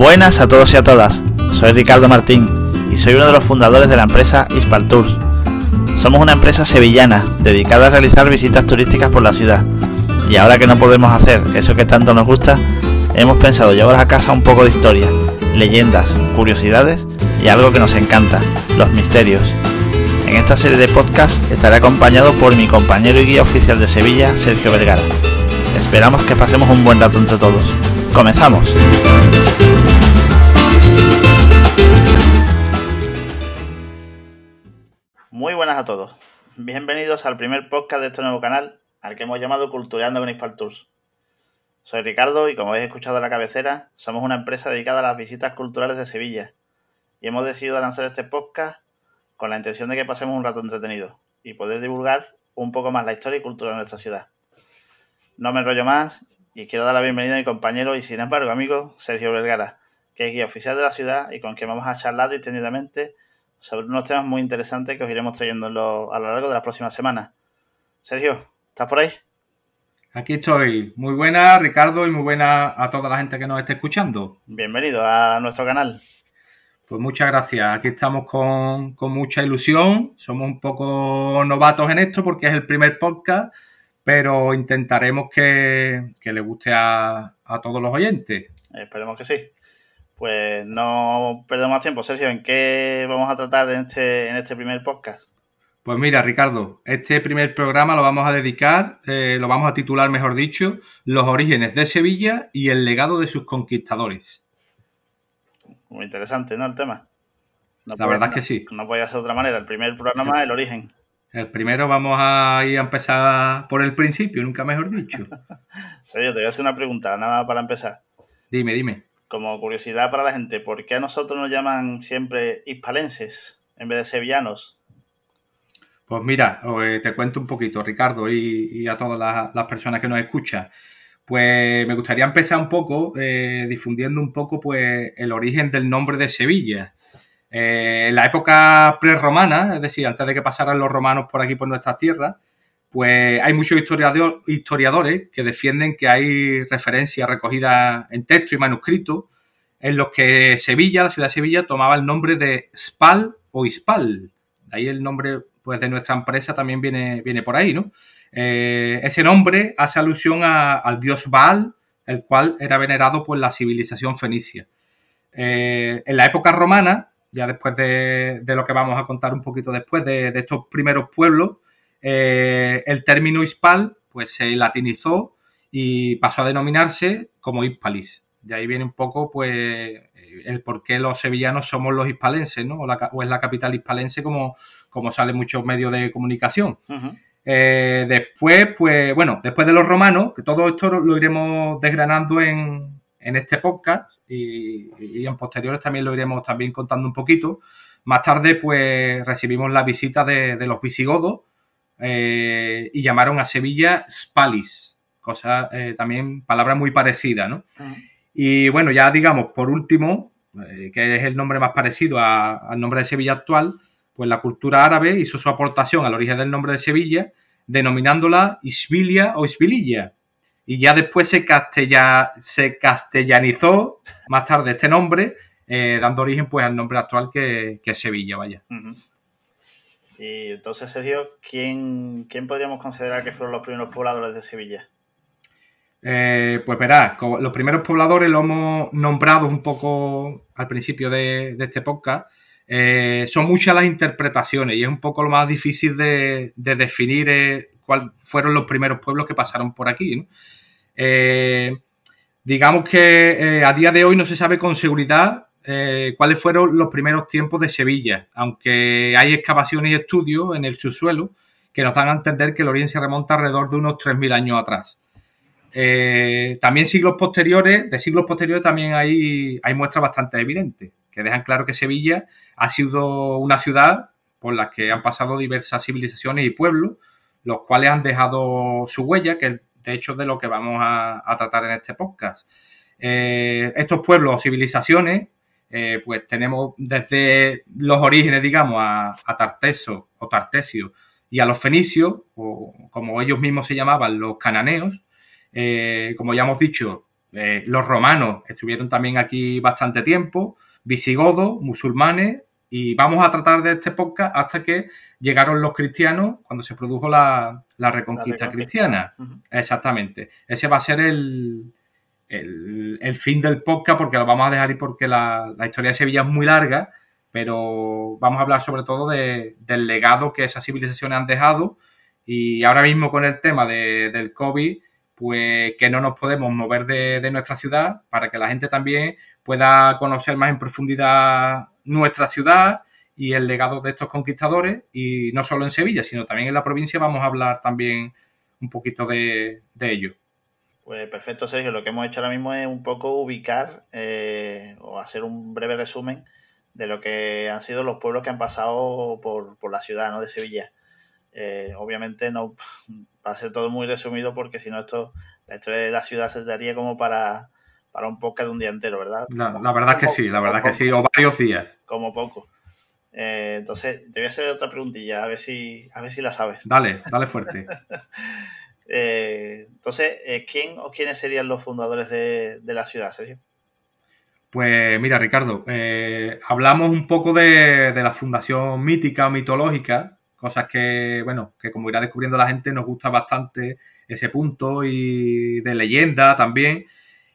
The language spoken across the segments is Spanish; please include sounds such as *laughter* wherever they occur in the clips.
Buenas a todos y a todas, soy Ricardo Martín y soy uno de los fundadores de la empresa Ispal Tours. Somos una empresa sevillana dedicada a realizar visitas turísticas por la ciudad y ahora que no podemos hacer eso que tanto nos gusta, hemos pensado llevar a casa un poco de historia, leyendas, curiosidades y algo que nos encanta, los misterios. En esta serie de podcast estaré acompañado por mi compañero y guía oficial de Sevilla, Sergio Vergara. Esperamos que pasemos un buen rato entre todos. ¡Comenzamos! Muy buenas a todos. Bienvenidos al primer podcast de este nuevo canal, al que hemos llamado Cultureando con Ispal Tours. Soy Ricardo y como habéis escuchado en la cabecera, somos una empresa dedicada a las visitas culturales de Sevilla y hemos decidido lanzar este podcast con la intención de que pasemos un rato entretenido y poder divulgar un poco más la historia y cultura de nuestra ciudad. No me enrollo más y quiero dar la bienvenida a mi compañero y sin embargo amigo Sergio Vergara, que es guía oficial de la ciudad y con quien vamos a charlar distendidamente sobre unos temas muy interesantes que os iremos trayendo a lo largo de las próximas semanas. Sergio, ¿estás por ahí? Aquí estoy. Muy buena, Ricardo, y muy buena a toda la gente que nos esté escuchando. Bienvenido a nuestro canal. Pues muchas gracias. Aquí estamos con, mucha ilusión. Somos un poco novatos en esto porque es el primer podcast, pero intentaremos que, le guste a, todos los oyentes. Esperemos que sí. Pues no perdemos más tiempo, Sergio. ¿En qué vamos a tratar en este, en este primer podcast? Pues mira, Ricardo, este primer programa lo vamos a dedicar, eh, lo vamos a titular, mejor dicho, Los orígenes de Sevilla y el legado de sus conquistadores. Muy interesante, ¿no? El tema. La verdad es que sí. No podía ser de otra manera. El primer programa, el origen. El primero vamos a ir a empezar por el principio, nunca mejor dicho. *laughs* Sergio, te voy a hacer una pregunta, nada más para empezar. Dime, dime. Como curiosidad para la gente, ¿por qué a nosotros nos llaman siempre hispalenses en vez de sevillanos? Pues mira, eh, te cuento un poquito, Ricardo, y, a todas las, personas que nos escuchan. Pues me gustaría empezar un poco eh, difundiendo un poco pues el origen del nombre de Sevilla. Eh, en la época prerromana, es decir, antes de que pasaran los romanos por aquí, por nuestras tierras, pues hay muchos historiadores que defienden que hay referencias recogidas en texto y manuscrito en los que Sevilla, la ciudad de Sevilla, tomaba el nombre de Spal o Ispal. Ahí el nombre pues, de nuestra empresa también viene, viene por ahí, ¿no? Eh, ese nombre hace alusión al dios Baal, el cual era venerado por la civilización fenicia. Eh, en la época romana, ya después de, lo que vamos a contar un poquito después de, estos primeros pueblos, eh, el término hispal pues se latinizó y pasó a denominarse como hispalis. De ahí viene un poco pues el por qué los sevillanos somos los hispalenses, ¿no? O, es la capital hispalense como, como sale muchos medios de comunicación. Eh, después, pues bueno, después de los romanos, que todo esto lo iremos desgranando en, en este podcast y, en posteriores también lo iremos también contando un poquito. Más tarde, pues recibimos la visita de, los visigodos eh, y llamaron a Sevilla Spalis, cosa eh, también, palabra muy parecida, ¿no? Y bueno, ya digamos, por último, eh, que es el nombre más parecido al nombre de Sevilla actual, pues la cultura árabe hizo su aportación al origen del nombre de Sevilla, denominándola Isbilia o Isbililla, y ya después se, se castellanizó más tarde este nombre, eh, dando origen pues al nombre actual que, es Sevilla, vaya. Y entonces, Sergio, ¿quién, ¿quién podríamos considerar que fueron los primeros pobladores de Sevilla? Eh, pues verás, los primeros pobladores lo hemos nombrado un poco al principio de, este podcast. Eh, son muchas las interpretaciones y es un poco lo más difícil de, definir cuáles fueron los primeros pueblos que pasaron por aquí. ¿no? Eh, digamos que eh, a día de hoy no se sabe con seguridad eh, cuáles fueron los primeros tiempos de Sevilla, aunque hay excavaciones y estudios en el subsuelo que nos dan a entender que el origen se remonta alrededor de unos 3.000 años atrás. también siglos posteriores, de siglos posteriores también hay, hay muestras bastante evidentes, que dejan claro que Sevilla ha sido una ciudad por la que han pasado diversas civilizaciones y pueblos, los cuales han dejado su huella, que de hecho de lo que vamos a, tratar en este podcast. Eh, estos pueblos o civilizaciones, eh, pues tenemos desde los orígenes, digamos, a, Tarteso o Tartesio y a los fenicios, o como ellos mismos se llamaban, los cananeos. Eh, como ya hemos dicho, los romanos estuvieron también aquí bastante tiempo, visigodos, musulmanes, y vamos a tratar de este podcast hasta que llegaron los cristianos cuando se produjo la, reconquista, cristiana. Exactamente. Ese va a ser el, el, fin del podcast porque lo vamos a dejar ahí porque la, historia de Sevilla es muy larga, pero vamos a hablar sobre todo del legado que esas civilizaciones han dejado y ahora mismo con el tema del COVID, pues que no nos podemos mover de, de nuestra ciudad para que la gente también pueda conocer más en profundidad nuestra ciudad y el legado de estos conquistadores, y no solo en Sevilla, sino también en la provincia vamos a hablar también un poquito de, ello. Pues perfecto, Sergio. Lo que hemos hecho ahora mismo es un poco ubicar eh, o hacer un breve resumen de lo que han sido los pueblos que han pasado por, la ciudad ¿no? de Sevilla. Eh, obviamente no *laughs* va a ser todo muy resumido porque si no esto, la historia de la ciudad se daría como para, para un podcast de un día entero, ¿verdad? La, verdad que sí, la verdad que sí, o varios días. Como poco. Eh, entonces, te voy a hacer otra preguntilla, a ver si, a ver si la sabes. Dale, dale fuerte. *laughs* Eh, entonces, eh, ¿quién o quiénes serían los fundadores de, la ciudad, Sergio? Pues mira, Ricardo, hablamos un poco de, de, la fundación mítica o mitológica, cosas que, bueno, que como irá descubriendo la gente, nos gusta bastante ese punto y de leyenda también.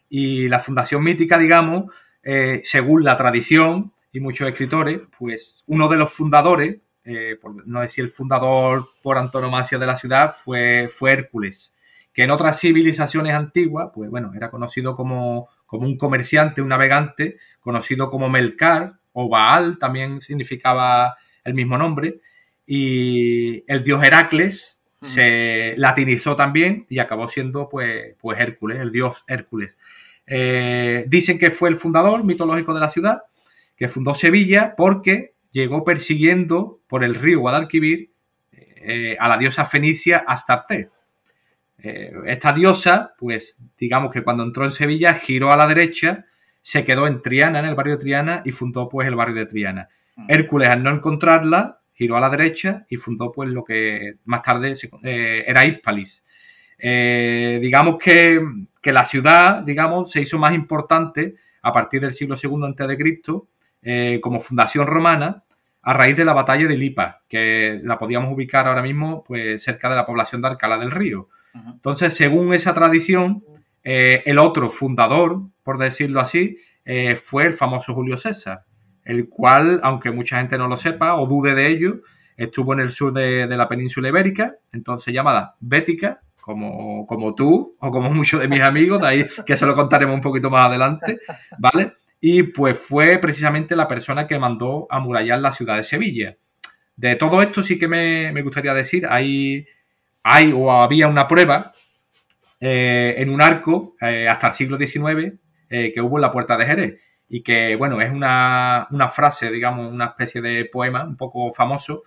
Y la fundación mítica, digamos, eh, según la tradición y muchos escritores, pues uno de los fundadores, eh, no decir el fundador por antonomasia de la ciudad, fue, fue Hércules, que en otras civilizaciones antiguas, pues bueno, era conocido como, como un comerciante, un navegante, conocido como Melcar o Baal, también significaba el mismo nombre, y el dios Heracles se latinizó también y acabó siendo pues, pues Hércules, el dios Hércules. Eh, dicen que fue el fundador mitológico de la ciudad, que fundó Sevilla porque llegó persiguiendo por el río Guadalquivir eh, a la diosa fenicia Astarte. Eh, esta diosa, pues digamos que cuando entró en Sevilla giró a la derecha, se quedó en Triana, en el barrio de Triana, y fundó pues el barrio de Triana. Mm. Hércules, al no encontrarla, giró a la derecha y fundó pues lo que más tarde era Hispalis. digamos que que la ciudad, digamos, se hizo más importante a partir del siglo II a.C. Eh, como fundación romana a raíz de la batalla de Lipa, que la podíamos ubicar ahora mismo pues, cerca de la población de Alcalá del Río. Entonces, según esa tradición, eh, el otro fundador, por decirlo así, eh, fue el famoso Julio César, el cual, aunque mucha gente no lo sepa o dude de ello, estuvo en el sur de, la península ibérica, entonces llamada Bética, como, como tú o como muchos de mis amigos, de ahí que se lo contaremos un poquito más adelante, ¿vale? Y pues fue precisamente la persona que mandó a murallar la ciudad de Sevilla. De todo esto sí que me, gustaría decir, hay, hay o había una prueba eh, en un arco eh, hasta el siglo XIX eh, que hubo en la Puerta de Jerez y que, bueno, es una, una frase, digamos, una especie de poema un poco famoso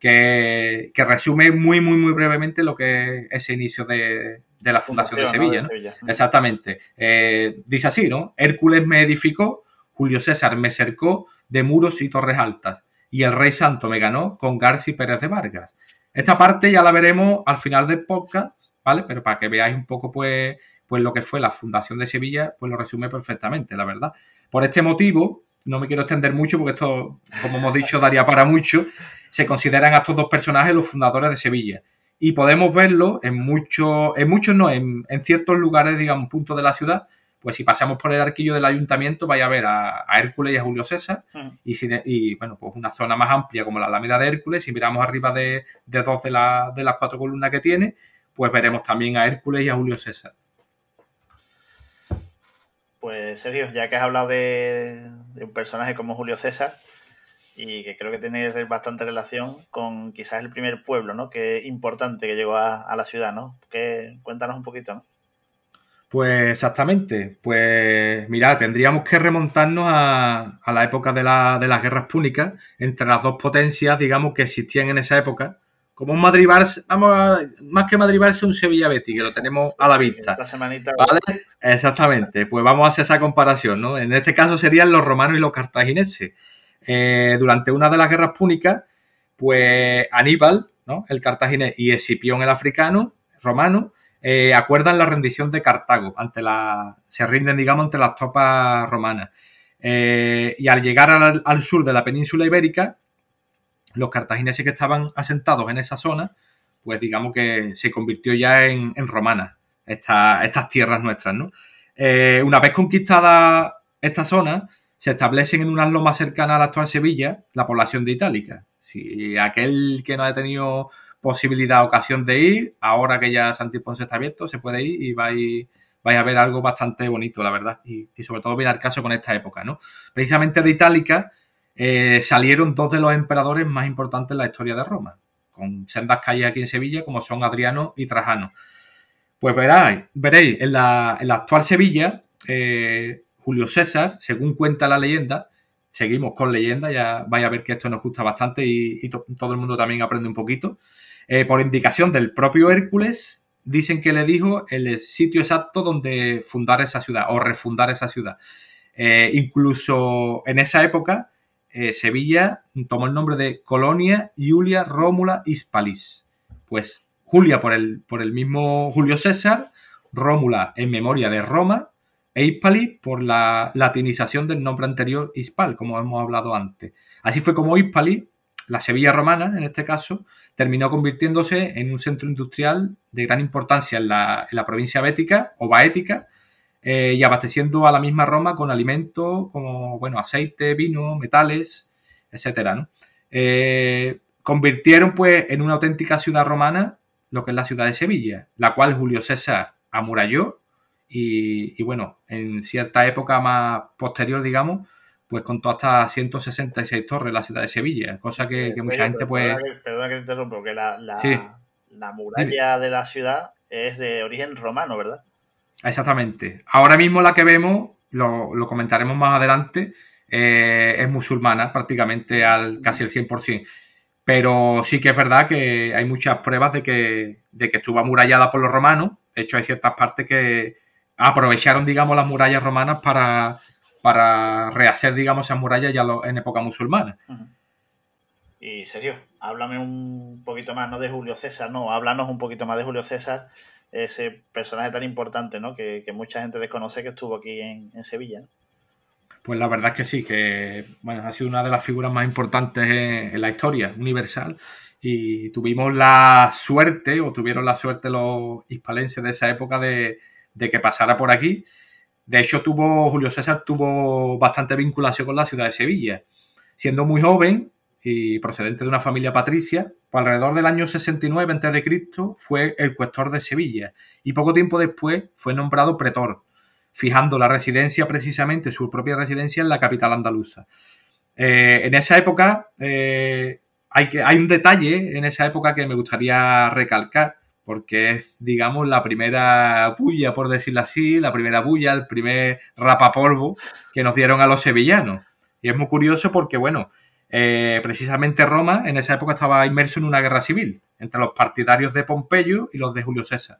que, resume muy, muy, muy brevemente lo que es ese inicio de, la fundación de Sevilla. Exactamente. Eh, dice así, ¿no? Hércules me edificó, Julio César me cercó de muros y torres altas, y el Rey Santo me ganó con García Pérez de Vargas. Esta parte ya la veremos al final del podcast, ¿vale? Pero para que veáis un poco, pues, pues lo que fue la fundación de Sevilla, pues lo resume perfectamente, la verdad. Por este motivo, no me quiero extender mucho porque esto, como hemos dicho, daría para mucho se consideran a estos dos personajes los fundadores de Sevilla. Y podemos verlo en muchos, en muchos no, en, ciertos lugares, digamos, puntos de la ciudad, pues si pasamos por el arquillo del ayuntamiento, vaya a ver a, Hércules y a Julio César. Mm. Y, bueno, pues una zona más amplia como la Alameda de Hércules, si miramos arriba de, dos de, de las cuatro columnas que tiene, pues veremos también a Hércules y a Julio César. Pues Sergio, ya que has hablado de, un personaje como Julio César, y que creo que tiene bastante relación con quizás el primer pueblo, ¿no? Que importante que llegó a, la ciudad, ¿no? Que, cuéntanos un poquito, ¿no? Pues exactamente. Pues mira, tendríamos que remontarnos a, la época de, de, las guerras púnicas entre las dos potencias, digamos, que existían en esa época. Como un Madrid-Barça, vamos más que Madrid-Barça, un Sevilla-Betty, que lo tenemos a la vista. Esta semanita. ¿Vale? Exactamente. Pues vamos a hacer esa comparación, ¿no? En este caso serían los romanos y los cartagineses. Eh, durante una de las guerras púnicas, pues Aníbal, ¿no? el cartaginés, y Escipión, el africano, romano, eh, acuerdan la rendición de Cartago, ante la, se rinden, digamos, ante las tropas romanas. Eh, y al llegar al, sur de la península ibérica, los cartagineses que estaban asentados en esa zona, pues digamos que se convirtió ya en, romana, estas tierras nuestras, ¿no? Eh, una vez conquistada esta zona, se establecen en unas lomas cercanas a la actual Sevilla la población de Itálica. Si aquel que no ha tenido posibilidad, ocasión de ir, ahora que ya Santiponce está abierto, se puede ir y vais, a ver algo bastante bonito, la verdad. Y, sobre todo viene al caso con esta época, ¿no? Precisamente de Itálica eh, salieron dos de los emperadores más importantes en la historia de Roma, con sendas calles aquí en Sevilla, como son Adriano y Trajano. Pues veráis, veréis, en la, actual Sevilla, eh, Julio César, según cuenta la leyenda, seguimos con leyenda, ya vais a ver que esto nos gusta bastante y, todo el mundo también aprende un poquito. Eh, por indicación del propio Hércules, dicen que le dijo el sitio exacto donde fundar esa ciudad o refundar esa ciudad. Incluso en esa época, Sevilla tomó el nombre de Colonia Julia Rómula Hispalis. Pues Julia por el, por el mismo Julio César, Rómula en memoria de Roma e Hispali por la latinización del nombre anterior Hispal, como hemos hablado antes. Así fue como Hispali, la Sevilla romana en este caso, terminó convirtiéndose en un centro industrial de gran importancia en la, provincia bética o baética eh, y abasteciendo a la misma Roma con alimentos como bueno, aceite, vino, metales, etcétera. Eh, convirtieron pues en una auténtica ciudad romana lo que es la ciudad de Sevilla, la cual Julio César amuralló y, bueno, en cierta época más posterior, digamos, pues contó hasta 166 torres la ciudad de Sevilla, cosa que, mucha gente pues... Perdona que, te interrumpa, porque la, la, muralla de la ciudad es de origen romano, ¿verdad? Exactamente. Ahora mismo la que vemos, lo, comentaremos más adelante, eh, es musulmana prácticamente al casi el 100%. Pero sí que es verdad que hay muchas pruebas de que, de que estuvo amurallada por los romanos. De hecho, hay ciertas partes que aprovecharon, digamos, las murallas romanas para, para rehacer, digamos, esas murallas ya en época musulmana. Y serio, háblame un poquito más, no de Julio César, no, háblanos un poquito más de Julio César, ese personaje tan importante, ¿no? Que, mucha gente desconoce que estuvo aquí en, en Sevilla, ¿no? Pues la verdad es que sí, que bueno, ha sido una de las figuras más importantes en, la historia universal y tuvimos la suerte, o tuvieron la suerte los hispalenses de esa época de, que pasara por aquí. De hecho, tuvo Julio César tuvo bastante vinculación con la ciudad de Sevilla. Siendo muy joven y procedente de una familia patricia, pues alrededor del año 69 a.C. fue el cuestor de Sevilla y poco tiempo después fue nombrado pretor fijando la residencia, precisamente su propia residencia, en la capital andaluza. Eh, en esa época eh, hay, que, hay un detalle en esa época que me gustaría recalcar, porque es, digamos, la primera bulla, por decirlo así, la primera bulla, el primer rapapolvo que nos dieron a los sevillanos. Y es muy curioso porque, bueno, eh, precisamente Roma en esa época estaba inmerso en una guerra civil entre los partidarios de Pompeyo y los de Julio César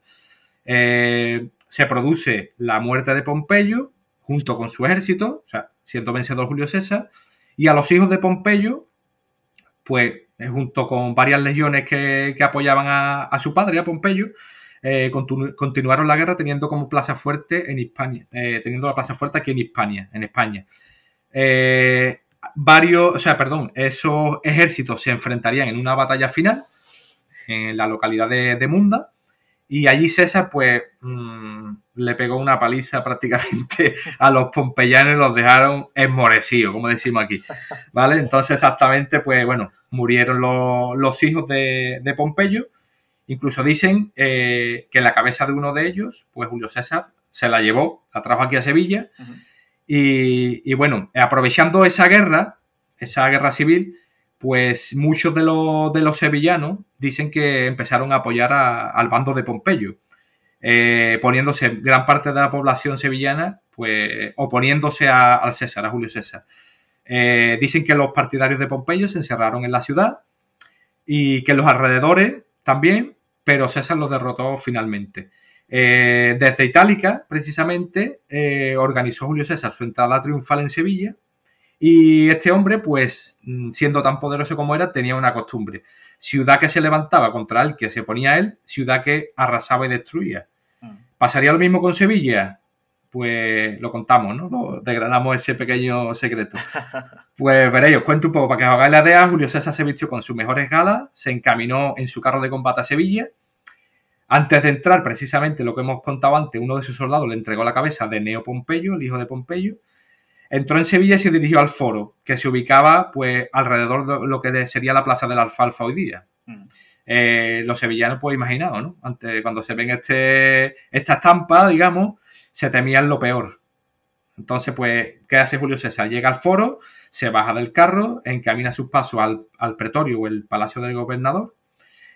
se produce la muerte de Pompeyo junto con su ejército, o sea, siendo vencedor Julio César, y a los hijos de Pompeyo, pues eh, junto con varias legiones que, apoyaban a, su padre, a Pompeyo, eh, continuaron la guerra teniendo como plaza fuerte en Hispania, eh, teniendo la plaza fuerte aquí en Hispania, en España. Varios, o sea, perdón, esos ejércitos se enfrentarían en una batalla final en la localidad de Munda, y allí César, pues, mm, le pegó una paliza *laughs* prácticamente a los pompeyanos y los dejaron esmorecidos, como decimos aquí. ¿Vale? Entonces, exactamente, pues, bueno, murieron los, hijos de, Pompeyo. Incluso dicen eh, que la cabeza de uno de ellos, pues Julio César, se la llevó, la trajo aquí a Sevilla. Y, bueno, aprovechando esa guerra, esa guerra civil, pues muchos de los, de los sevillanos dicen que empezaron a apoyar al bando de Pompeyo, eh, poniéndose gran parte de la población sevillana, pues oponiéndose al César, a Julio César. Eh, dicen que los partidarios de Pompeyo se encerraron en la ciudad y que los alrededores también, pero César los derrotó finalmente. Eh, desde Itálica, precisamente, organizó Julio César su entrada triunfal en Sevilla Y este hombre, pues, mm, siendo tan poderoso como era, tenía una costumbre. Ciudad que se levantaba contra él, que se ponía él, ciudad que arrasaba y destruía. Mm. ¿Pasaría lo mismo con Sevilla? Pues lo contamos, ¿no? Lo desgranamos ese pequeño secreto. *laughs* Pues veréis, os cuento un poco para que os hagáis la idea. Julio César se vistió con sus mejores galas, se encaminó en su carro de combate a Sevilla. Antes de entrar, precisamente lo que hemos contado antes, uno de sus soldados le entregó la cabeza de Neo Pompeyo, el hijo de Pompeyo, Entró en Sevilla y se dirigió al foro, que se ubicaba pues alrededor de lo que sería la Plaza de la Alfalfa hoy día. Mm. Eh, los sevillanos, pues imaginaos, ¿no? Antes, cuando se ven este, esta estampa, digamos, se temían lo peor. Entonces, pues, ¿qué hace Julio César? Llega al foro, se baja del carro, encamina sus pasos al, al pretorio o el palacio del gobernador,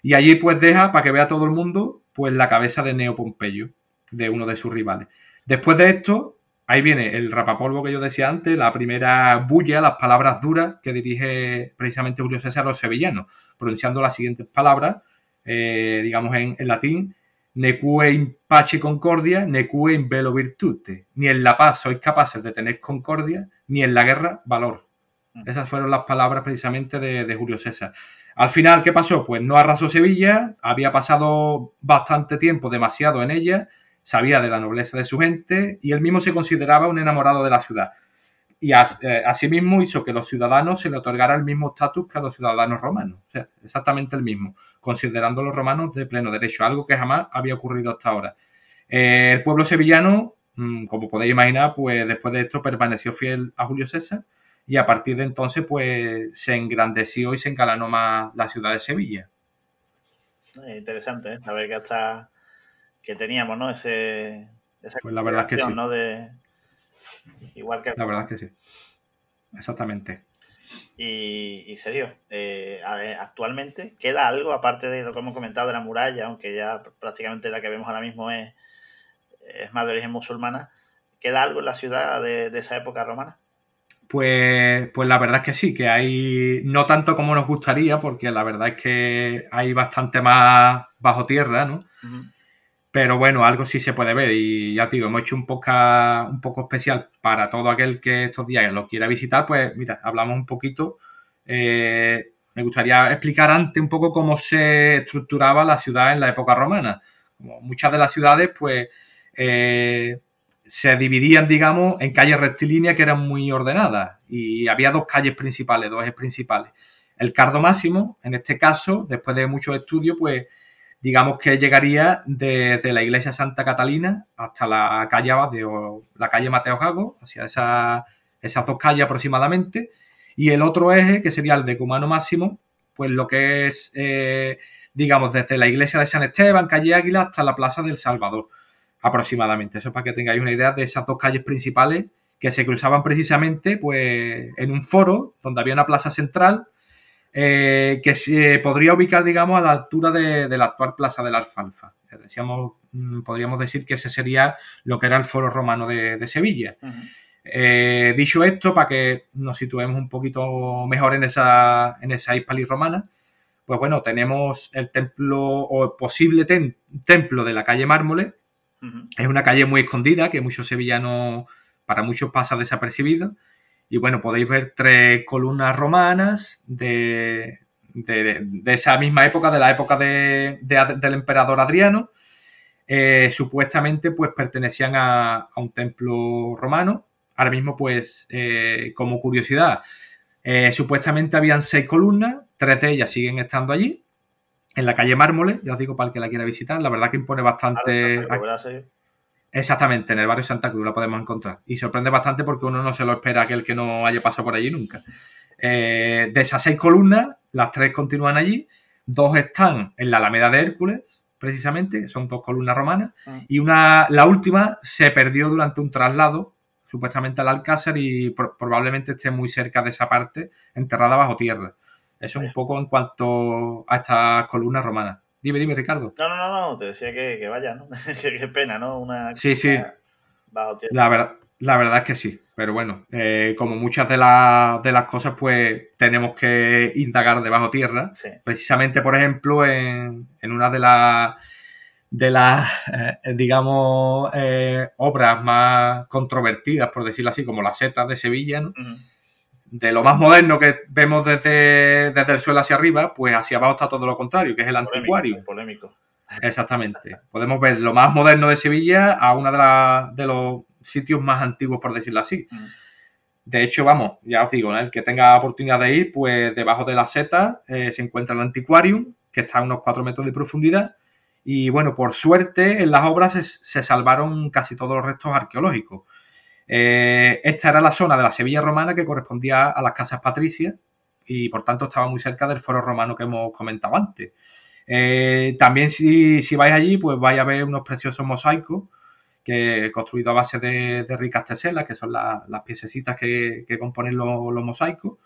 y allí pues deja para que vea todo el mundo pues la cabeza de Neo Pompeyo, de uno de sus rivales. Después de esto, ahí viene el rapapolvo que yo decía antes, la primera bulla, las palabras duras que dirige precisamente Julio César a los sevillanos, pronunciando las siguientes palabras, eh, digamos en, latín, necue in pace concordia, necue in velo virtute. Ni en la paz sois capaces de tener concordia, ni en la guerra valor. Mm. Esas fueron las palabras precisamente de, de Julio César. Al final, ¿qué pasó? Pues no arrasó Sevilla, había pasado bastante tiempo, demasiado en ella, sabía de la nobleza de su gente y él mismo se consideraba un enamorado de la ciudad. Y eh, asimismo hizo que los ciudadanos se le otorgara el mismo estatus que a los ciudadanos romanos, o sea, exactamente el mismo, considerando a los romanos de pleno derecho, algo que jamás había ocurrido hasta ahora. Eh, el pueblo sevillano, mm, como podéis imaginar, pues después de esto permaneció fiel a Julio César y a partir de entonces pues se engrandeció y se engalanó más la ciudad de Sevilla. Interesante, ¿eh? a ver que hasta que teníamos, ¿no? Ese, esa pues la verdad que sí. ¿no? De, igual que... La verdad que sí. Exactamente. Y, y serio, eh, actualmente queda algo, aparte de lo que hemos comentado de la muralla, aunque ya prácticamente la que vemos ahora mismo es, es más de origen musulmana, ¿queda algo en la ciudad de, de esa época romana? Pues, pues la verdad es que sí, que hay no tanto como nos gustaría, porque la verdad es que hay bastante más bajo tierra, ¿no? Pero bueno, algo sí se puede ver y ya te digo, hemos hecho un poco, un poco especial para todo aquel que estos días lo quiera visitar, pues mira, hablamos un poquito. Eh, me gustaría explicar antes un poco cómo se estructuraba la ciudad en la época romana. Como muchas de las ciudades, pues eh, se dividían, digamos, en calles rectilíneas que eran muy ordenadas y había dos calles principales, dos ejes principales. El Cardo Máximo, en este caso, después de muchos estudios, pues digamos que llegaría desde la iglesia Santa Catalina hasta la calle o la calle Mateo Gago, hacia esas dos calles aproximadamente, y el otro eje, que sería el de Cumano Máximo, pues lo que es, eh, digamos, desde la iglesia de San Esteban, calle Águila, hasta la plaza del Salvador, aproximadamente. Eso para que tengáis una idea de esas dos calles principales que se cruzaban precisamente pues, en un foro donde había una plaza central eh, que se podría ubicar, digamos, a la altura de, la actual Plaza de la Alfalfa. Decíamos, mm, podríamos decir que ese sería lo que era el foro romano de, Sevilla. Eh, dicho esto, para que nos situemos un poquito mejor en esa, en esa romana, pues bueno, tenemos el templo o el posible templo de la calle Es una calle muy escondida que muchos sevillanos, para muchos pasa desapercibido. Y bueno, podéis ver tres columnas romanas de, esa misma época, de la época del emperador Adriano. Eh, supuestamente pues pertenecían a, un templo romano. Ahora mismo pues eh, como curiosidad, eh, supuestamente habían seis columnas, tres de ellas siguen estando allí, en la calle Mármoles, ya os digo para el que la quiera visitar, la verdad que impone bastante... Exactamente, en el barrio Santa Cruz la podemos encontrar. Y sorprende bastante porque uno no se lo espera aquel que no haya pasado por allí nunca. Eh, de esas seis columnas, las tres continúan allí, dos están en la Alameda de Hércules, precisamente, que son dos columnas romanas, ah. y una, la última se perdió durante un traslado, supuestamente al Alcázar, y probablemente esté muy cerca de esa parte, enterrada bajo tierra. Eso es un poco en cuanto a estas columnas romanas. Dime, dime, Ricardo. No, no, no, no, te decía que, vaya, ¿no? *laughs* qué, pena, ¿no? Una sí, sí. La verdad, la verdad es que sí. Pero bueno, eh, como muchas de, de las cosas, pues tenemos que indagar debajo tierra. Precisamente, por ejemplo, en, una de las de las, eh, digamos, eh, obras más controvertidas, por decirlo así, como las setas de Sevilla, ¿no? De lo más moderno que vemos desde, desde el suelo hacia arriba, pues hacia abajo está todo lo contrario, que es el anticuario. Polémico. Exactamente. Podemos ver lo más moderno de Sevilla a uno de, de los sitios más antiguos, por decirlo así. Mm. De hecho, vamos, ya os digo, el que tenga oportunidad de ir, pues debajo de la seta eh, se encuentra el antiquarium, que está a unos 4 metros de profundidad. Y bueno, por suerte, en las obras se, salvaron casi todos los restos arqueológicos. Eh, esta era la zona de la Sevilla romana que correspondía a las casas patricias y por tanto estaba muy cerca del foro romano que hemos comentado antes. Eh, también si, vais allí, pues vais a ver unos preciosos mosaicos que construidos a base de, ricas teselas, que son las piececitas que, componen los, mosaicos.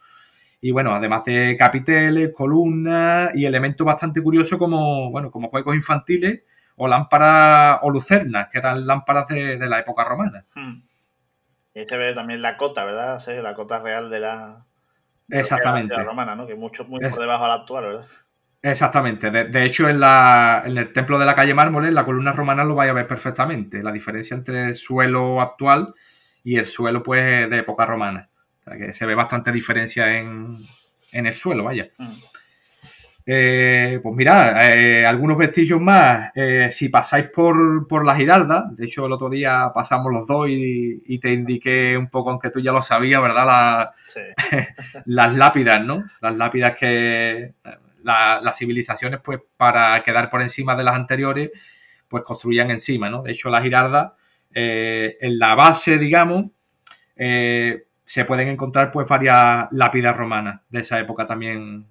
Y bueno, además de capiteles, columnas y elementos bastante curiosos como, bueno, como juegos infantiles o lámparas o lucernas, que eran lámparas de, la época romana. Hmm. Y ahí se ve también la cota, ¿verdad? la cota real de la, Exactamente. romana, ¿no? Que mucho muy por debajo de la actual, ¿verdad? Exactamente. De, hecho, en, la, en, el templo de la calle Mármoles, la columna romana lo vais a ver perfectamente. La diferencia entre el suelo actual y el suelo, pues, de época romana. O sea, que se ve bastante diferencia en, el suelo, vaya. Mm. Eh, pues mirad, eh, algunos vestigio más. Eh, si pasáis por, por, la Giralda, de hecho el otro día pasamos los dos y, te indiqué un poco, aunque tú ya lo sabías, ¿verdad? *laughs* las lápidas, ¿no? Las lápidas que las civilizaciones, pues para quedar por encima de las anteriores, pues construían encima, ¿no? De hecho, la Giralda, eh, en la base, digamos, se pueden encontrar pues varias lápidas romanas de esa época también,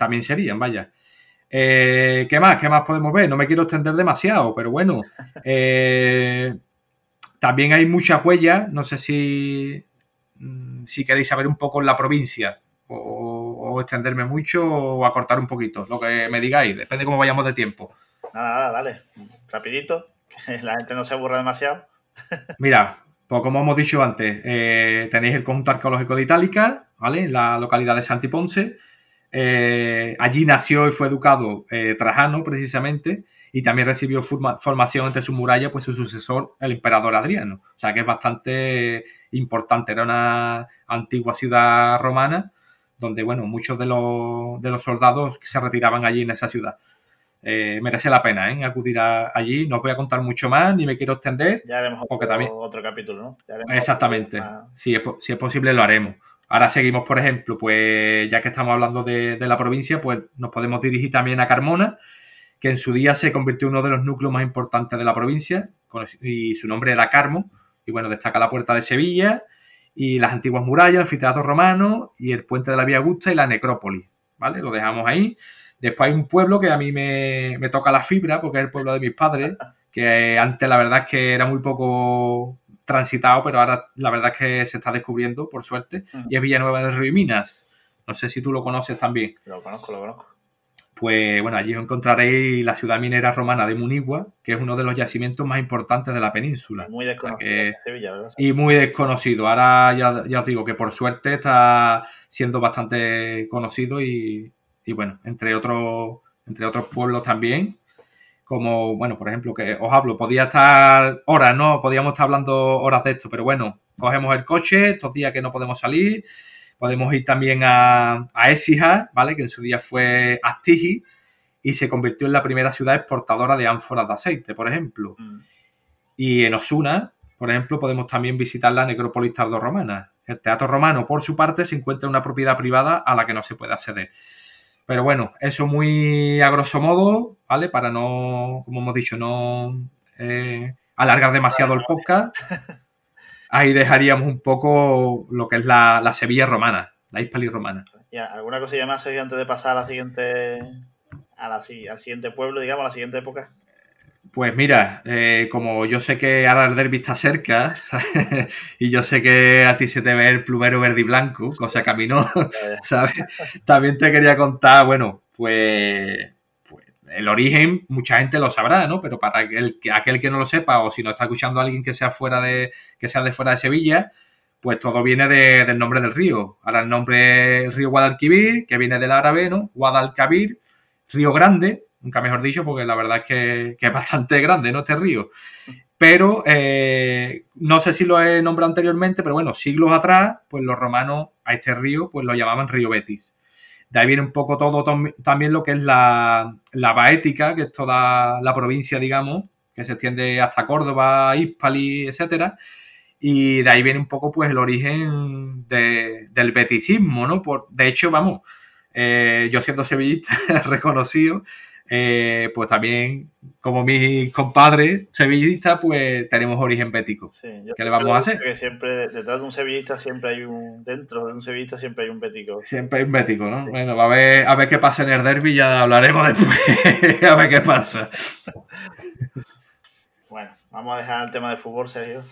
también serían, vaya. Eh, ¿Qué más? ¿Qué más podemos ver? No me quiero extender demasiado, pero bueno. *laughs* también hay muchas huellas, no sé si, mm, si queréis saber un poco en la provincia o, extenderme mucho o acortar un poquito, lo que me digáis, depende de cómo vayamos de tiempo. Nada, nada, dale, rapidito, que la gente no se aburra demasiado. *laughs* Mira, pues como hemos dicho antes, eh, tenéis el conjunto arqueológico de Itálica, ¿vale? En la localidad de Santiponce. Eh, allí nació y fue educado eh, Trajano, precisamente, y también recibió formación entre su muralla, pues su sucesor, el emperador Adriano. O sea que es bastante importante. Era una antigua ciudad romana donde, bueno, muchos de los, de los soldados se retiraban allí en esa ciudad. Eh, merece la pena ¿eh? acudir allí. No os voy a contar mucho más, ni me quiero extender. Ya haremos porque otro, también... otro capítulo, ¿no? Exactamente. Si, es, si es posible, lo haremos. Ahora seguimos, por ejemplo, pues ya que estamos hablando de, la provincia, pues nos podemos dirigir también a Carmona, que en su día se convirtió en uno de los núcleos más importantes de la provincia, y su nombre era Carmo, y bueno, destaca la puerta de Sevilla, y las antiguas murallas, el anfiteatro romano y el puente de la Vía Augusta y la necrópolis, ¿vale? Lo dejamos ahí. Después hay un pueblo que a mí me, toca la fibra, porque es el pueblo de mis padres, que antes la verdad es que era muy poco transitado, pero ahora la verdad es que se está descubriendo, por suerte, y es Villanueva del Río y Minas. No sé si tú lo conoces también. Lo conozco, lo conozco pues bueno, allí encontraréis la ciudad minera romana de Munigua, que es uno de los yacimientos más importantes de la península. Muy desconocido Sevilla, ¿verdad? Y muy desconocido. Ahora ya, os digo que por suerte está siendo bastante conocido y, bueno, entre otros, entre otros pueblos también. Como, bueno, por ejemplo, que os hablo, podía estar horas, ¿no? Podíamos estar hablando horas de esto, pero bueno, cogemos el coche estos días que no podemos salir Podemos ir también a, a ¿vale? Que en su día fue Astigi y se convirtió en la primera ciudad exportadora de ánforas de aceite, por ejemplo. Mm. Y en Osuna, por ejemplo, podemos también visitar la necrópolis tardorromana. El teatro romano, por su parte, se encuentra en una propiedad privada a la que no se puede acceder. Pero bueno, eso muy a grosso modo, ¿vale? Para no, como hemos dicho, no eh, alargar demasiado el podcast. *laughs* ahí dejaríamos un poco lo que es la, Sevilla romana, la Hispali romana. ¿Alguna cosilla más, Sergio, antes de pasar a la siguiente, a la, al siguiente pueblo, digamos, a la siguiente época? Pues mira, eh, como yo sé que ahora el derby está cerca *laughs* y yo sé que a ti se te ve el plumero verde y blanco, cosa que a mí no, *laughs* ¿sabes? También te quería contar, bueno, pues el origen mucha gente lo sabrá, ¿no? Pero para aquel, aquel que no lo sepa o si no está escuchando a alguien que sea fuera de que sea de fuera de Sevilla, pues todo viene del nombre del río. Ahora el nombre es río Guadalquivir, que viene del árabe, ¿no? Guadalquivir, río grande, nunca mejor dicho, porque la verdad es que, es bastante grande, ¿no? Este río. pero eh, no sé si lo he nombrado anteriormente, pero bueno, siglos atrás, pues los romanos a este río pues lo llamaban río Betis. De ahí viene un poco todo también lo que es la, la Baética, que es toda la provincia, digamos, que se extiende hasta Córdoba, Hispali, etcétera. Y de ahí viene un poco pues el origen del beticismo, ¿no? Por, de hecho, vamos, eh, yo siendo sevillista *laughs* reconocido, eh, pues también, como mis compadres sevillistas, pues tenemos origen bético. ¿Qué le vamos a hacer? Que siempre, detrás de un sevillista siempre hay un, dentro de un sevillista siempre hay un bético. Siempre hay un bético, ¿no? Bueno, a ver, a ver qué pasa en el derby, ya hablaremos después, *laughs* a ver qué pasa. Bueno, vamos a dejar el tema de fútbol, Sergio.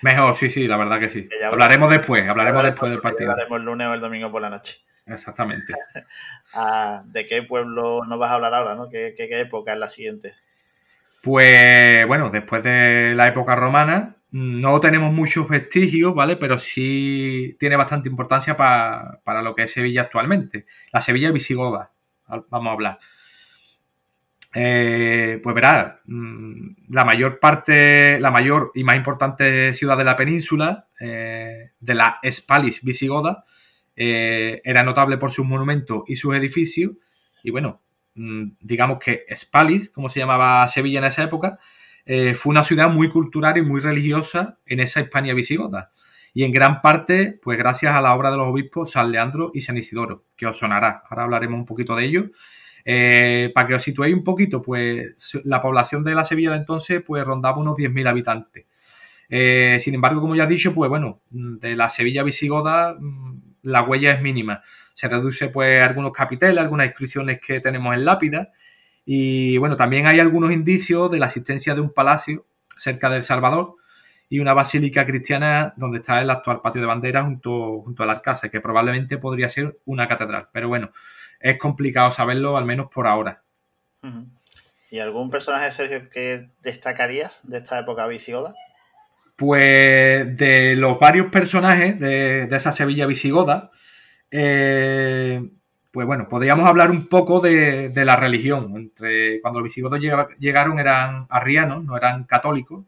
Mejor, sí, sí, la verdad que sí. hablaremos después, hablaremos después del partido. Hablaremos el lunes o el domingo por la noche. Exactamente. *laughs* Ah, ¿De qué pueblo nos vas a hablar ahora? ¿no? ¿Qué, época es la siguiente? Pues bueno, después de la época romana, no tenemos muchos vestigios, ¿vale? Pero sí tiene bastante importancia para, lo que es Sevilla actualmente. La Sevilla visigoda, vamos a hablar. Eh, pues verá, mm, la mayor parte, la mayor y más importante ciudad de la península, eh, de la Espalis visigoda, eh, era notable por sus monumentos y sus edificios. Y bueno, mm, digamos que Spalis, como se llamaba Sevilla en esa época, eh, fue una ciudad muy cultural y muy religiosa en esa Hispania visigoda. Y en gran parte, pues gracias a la obra de los obispos San Leandro y San Isidoro, que os sonará. Ahora hablaremos un poquito de ello. Eh, para que os situéis un poquito, pues la población de la Sevilla de entonces pues rondaba unos 10.000 habitantes. sin embargo, como ya he dicho, pues bueno, de la Sevilla visigoda mm, la huella es mínima. Se reduce pues algunos capiteles, algunas inscripciones que tenemos en lápida y bueno, también hay algunos indicios de la existencia de un palacio cerca del Salvador y una basílica cristiana donde está el actual patio de bandera junto, junto al Alcázar, que probablemente podría ser una catedral. Pero bueno, es complicado saberlo, al menos por ahora. ¿Y algún personaje, Sergio, que destacarías de esta época visigoda? Pues de los varios personajes de, esa Sevilla visigoda, eh, pues bueno, podríamos hablar un poco de, la religión. Entre cuando los visigodos llegaron eran arrianos, no eran católicos,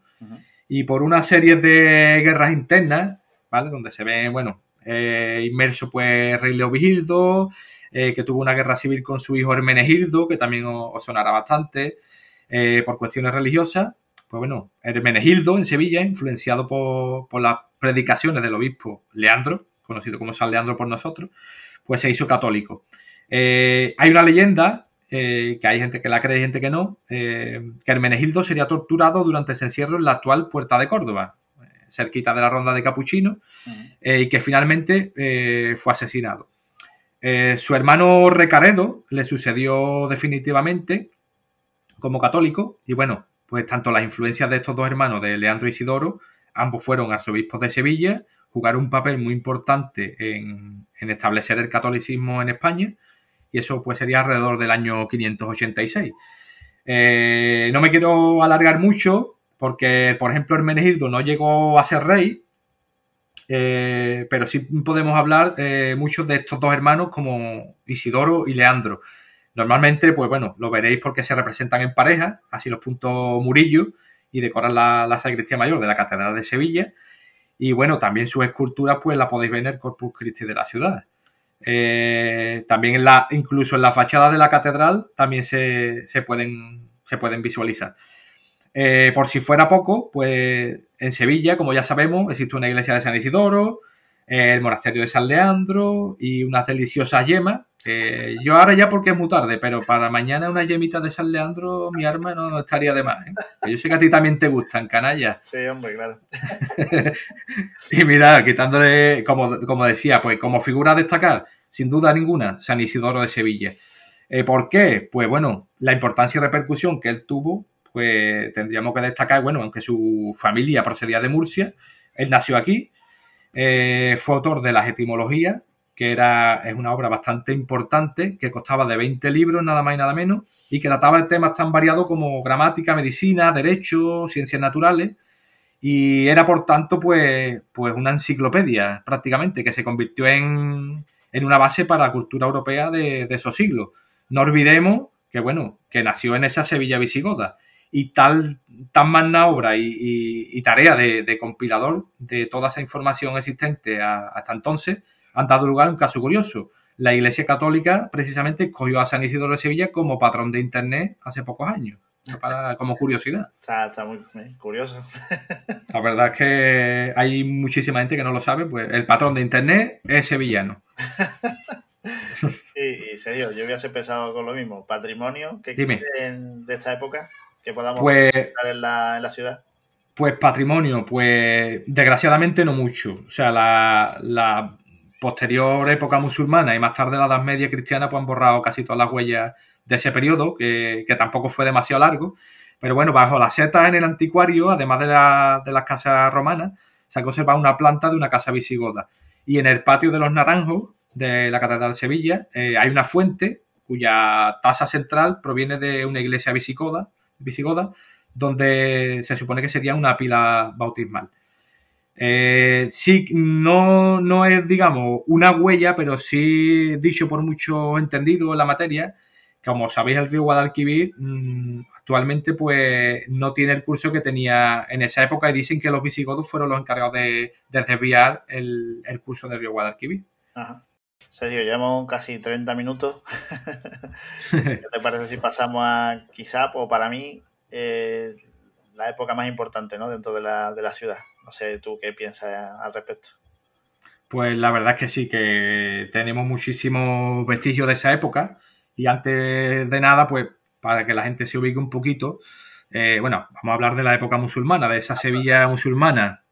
y por una serie de guerras internas, ¿vale? Donde se ve, bueno, eh, inmerso pues rey Leovigildo, eh, que tuvo una guerra civil con su hijo Hermenegildo, que también os, sonará bastante, por cuestiones religiosas pues bueno, Hermenegildo en Sevilla, influenciado por, las predicaciones del obispo Leandro, conocido como San Leandro por nosotros, pues se hizo católico. Eh, hay una leyenda, eh, que hay gente que la cree y gente que no, eh, que Hermenegildo sería torturado durante ese encierro en la actual Puerta de Córdoba, cerquita de la ronda de Capuchino, y que finalmente fue asesinado. su hermano Recaredo le sucedió definitivamente como católico, y bueno, pues tanto las influencias de estos dos hermanos, de Leandro y Isidoro, ambos fueron arzobispos de Sevilla, jugaron un papel muy importante en, establecer el catolicismo en España, y eso pues sería alrededor del año 586. Eh, no me quiero alargar mucho, porque, por ejemplo, Hermenegildo no llegó a ser rey, eh, pero sí podemos hablar eh, muchos de estos dos hermanos como Isidoro y Leandro. Normalmente, pues bueno, lo veréis porque se representan en pareja, así los puntos Murillo, y decoran la, la mayor de la Catedral de Sevilla. Y bueno, también sus esculturas, pues la podéis ver en el Corpus Christi de la ciudad. Eh, también en la, incluso en la fachada de la catedral también se, pueden, se pueden visualizar. Eh, por si fuera poco, pues en Sevilla, como ya sabemos, existe una iglesia de San Isidoro, el monasterio de San Leandro y unas deliciosas yemas. Yo ahora ya porque es muy tarde, pero para mañana una yemita de San Leandro, mi arma no estaría de más. ¿eh? Yo sé que a ti también te gustan, canalla. Sí, hombre, claro. *laughs* y mira, quitándole, como, como decía, pues como figura a destacar, sin duda ninguna, San Isidoro de Sevilla. Eh, ¿Por qué? Pues bueno, la importancia y repercusión que él tuvo, pues tendríamos que destacar, bueno, aunque su familia procedía de Murcia, él nació aquí, eh, fue autor de las etimologías, que era, es una obra bastante importante, que costaba de 20 libros, nada más y nada menos, y que trataba de temas tan variados como gramática, medicina, derecho, ciencias naturales, y era por tanto pues, pues una enciclopedia prácticamente, que se convirtió en, una base para la cultura europea de, de esos siglos. No olvidemos que, bueno, que nació en esa Sevilla visigoda y tal tan magna obra y, tarea de, compilador de toda esa información existente hasta entonces han dado lugar a un caso curioso. La Iglesia Católica precisamente escogió a San Isidro de Sevilla como patrón de Internet hace pocos años, como curiosidad. Está, muy, curioso. *laughs* La verdad es que hay muchísima gente que no lo sabe, pues el patrón de Internet es sevillano. *laughs* y, serio, yo hubiese pensado con lo mismo. Patrimonio, ¿qué de esta época? que podamos pues, en la, en la ciudad? Pues patrimonio, pues desgraciadamente no mucho. O sea, la, posterior época musulmana y más tarde la Edad Media cristiana pues han borrado casi todas las huellas de ese periodo, que, tampoco fue demasiado largo. Pero bueno, bajo la seta en el anticuario, además de, la, de las casas romanas, se ha conservado una planta de una casa visigoda. Y en el patio de los Naranjos de la Catedral de Sevilla eh, hay una fuente cuya tasa central proviene de una iglesia visigoda visigoda, donde se supone que sería una pila bautismal. Eh, sí, no, no es, digamos, una huella, pero sí dicho por muchos entendidos en la materia, como sabéis, el río Guadalquivir mm, actualmente pues no tiene el curso que tenía en esa época y dicen que los visigodos fueron los encargados de, desviar el, curso del río Guadalquivir. Ajá. Sergio, llevamos casi 30 minutos. *laughs* ¿Qué te parece si pasamos a quizá, o para mí, eh, la época más importante ¿no? dentro de la, de la ciudad? No sé tú qué piensas al respecto. Pues la verdad es que sí, que tenemos muchísimos vestigios de esa época y antes de nada, pues para que la gente se ubique un poquito, eh, bueno, vamos a hablar de la época musulmana, de esa Sevilla musulmana,